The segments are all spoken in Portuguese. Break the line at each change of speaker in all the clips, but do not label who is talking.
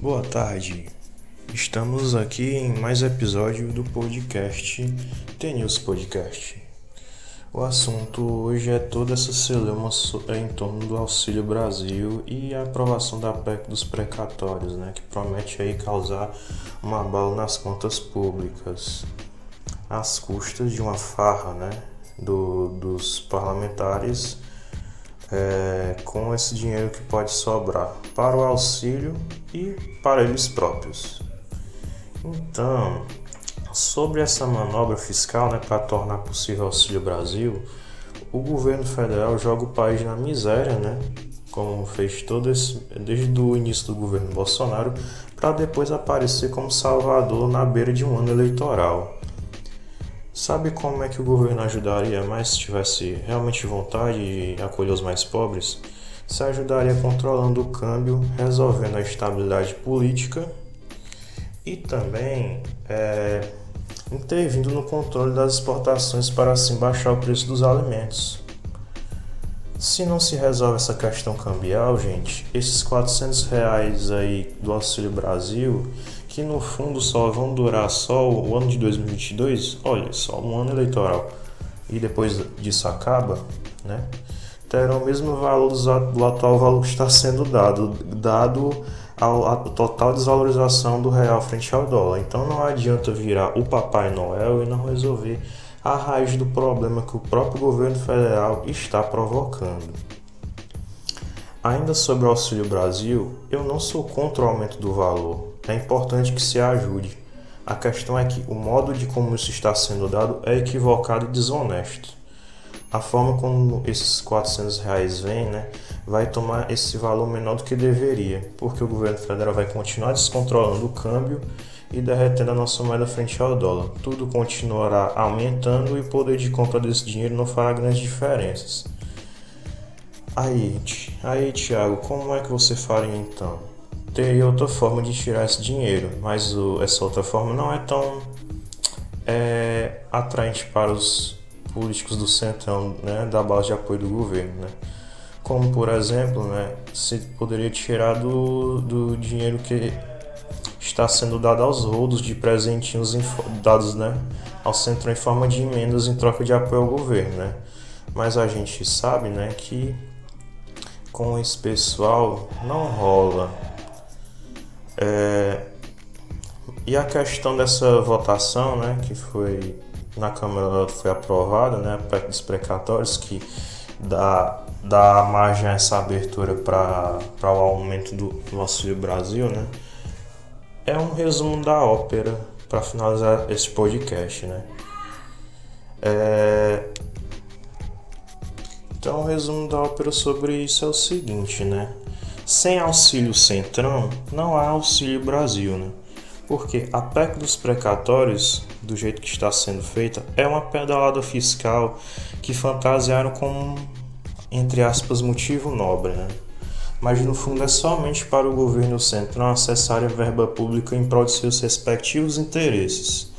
Boa tarde. Estamos aqui em mais episódio do podcast TNews Podcast. O assunto hoje é toda essa celeuma em torno do Auxílio Brasil e a aprovação da PEC dos precatórios, né, que promete aí causar uma bala nas contas públicas, às custas de uma farra, né, do, dos parlamentares é, com esse dinheiro que pode sobrar para o auxílio e para eles próprios. Então, sobre essa manobra fiscal né, para tornar possível o Auxílio Brasil, o governo federal joga o país na miséria, né, como fez todo esse, desde o início do governo Bolsonaro, para depois aparecer como salvador na beira de um ano eleitoral. Sabe como é que o governo ajudaria mais se tivesse realmente vontade de acolher os mais pobres? Se ajudaria controlando o câmbio, resolvendo a estabilidade política e também é, intervindo no controle das exportações para assim baixar o preço dos alimentos. Se não se resolve essa questão cambial, gente, esses 400 reais aí do Auxílio Brasil que no fundo só vão durar só o ano de 2022, olha, só um ano eleitoral, e depois disso acaba, né? Terão o mesmo valor do atual valor que está sendo dado, dado a total desvalorização do real frente ao dólar. Então não adianta virar o Papai Noel e não resolver a raiz do problema que o próprio governo federal está provocando. Ainda sobre o Auxílio Brasil, eu não sou contra o aumento do valor, é importante que se ajude. A questão é que o modo de como isso está sendo dado é equivocado e desonesto. A forma como esses 400 reais vêm, né, vai tomar esse valor menor do que deveria, porque o governo federal vai continuar descontrolando o câmbio e derretendo a nossa moeda frente ao dólar. Tudo continuará aumentando e o poder de compra desse dinheiro não fará grandes diferenças. Aí, aí, Thiago, como é que você faria então? Teria outra forma de tirar esse dinheiro, mas o, essa outra forma não é tão é, atraente para os políticos do centrão, né, da base de apoio do governo, né? Como por exemplo, né, se poderia tirar do, do dinheiro que está sendo dado aos rodos de presentinhos dados, né, ao centrão em forma de emendas em troca de apoio ao governo, né? Mas a gente sabe, né, que com esse pessoal não rola é, e a questão dessa votação, né, que foi na Câmara foi aprovada, né, dos precatórios, que dá, dá margem a essa abertura para o aumento do, do Brasil, né, é um resumo da ópera para finalizar esse podcast, né. É, então, o resumo da ópera sobre isso é o seguinte, né? Sem auxílio Centrão, não há auxílio Brasil, né? Porque a PEC dos precatórios, do jeito que está sendo feita, é uma pedalada fiscal que fantasiaram como, entre aspas, motivo nobre, né? Mas no fundo é somente para o governo central acessar a verba pública em prol de seus respectivos interesses.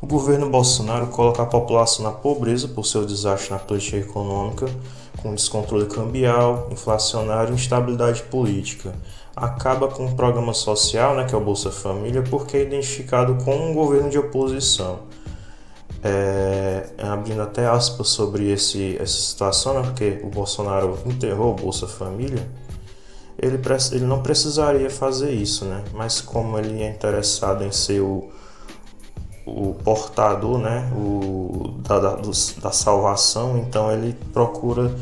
O governo Bolsonaro coloca a população na pobreza por seu desastre na política econômica, com descontrole cambial, inflacionário e instabilidade política. Acaba com o programa social, né, que é o Bolsa Família, porque é identificado como um governo de oposição. É, abrindo até aspas sobre esse, essa situação, né, porque o Bolsonaro enterrou o Bolsa Família, ele, ele não precisaria fazer isso, né? mas como ele é interessado em ser o, o portador né, o, da, da, da salvação, então ele procura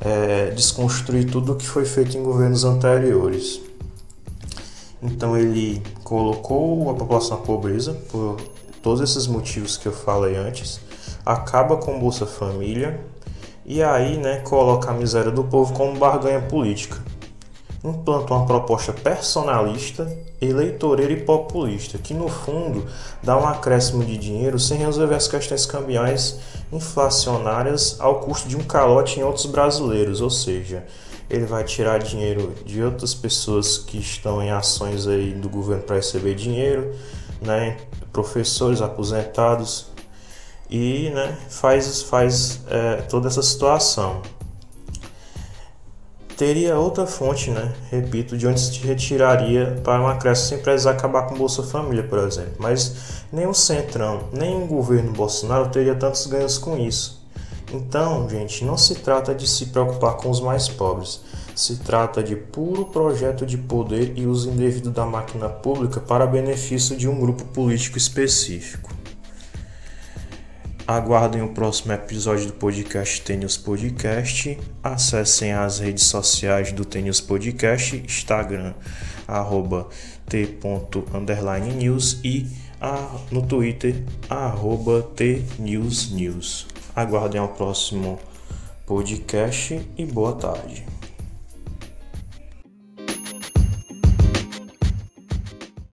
é, desconstruir tudo o que foi feito em governos anteriores. Então ele colocou a população na pobreza por todos esses motivos que eu falei antes, acaba com Bolsa Família e aí né, coloca a miséria do povo como barganha política implanta uma proposta personalista, eleitoreira e populista, que no fundo dá um acréscimo de dinheiro sem resolver as questões cambiais inflacionárias ao custo de um calote em outros brasileiros, ou seja, ele vai tirar dinheiro de outras pessoas que estão em ações aí do governo para receber dinheiro, né, professores aposentados e né, faz, faz é, toda essa situação. Teria outra fonte, né? Repito, de onde se retiraria para uma creche sem precisar acabar com Bolsa Família, por exemplo. Mas nem o Centrão, nem o governo Bolsonaro teria tantos ganhos com isso. Então, gente, não se trata de se preocupar com os mais pobres. Se trata de puro projeto de poder e uso indevido da máquina pública para benefício de um grupo político específico. Aguardem o próximo episódio do podcast Tênis Podcast. Acessem as redes sociais do Tênis Podcast, Instagram, arroba e a, no Twitter, arroba tnewsnews. Aguardem o próximo podcast e boa tarde.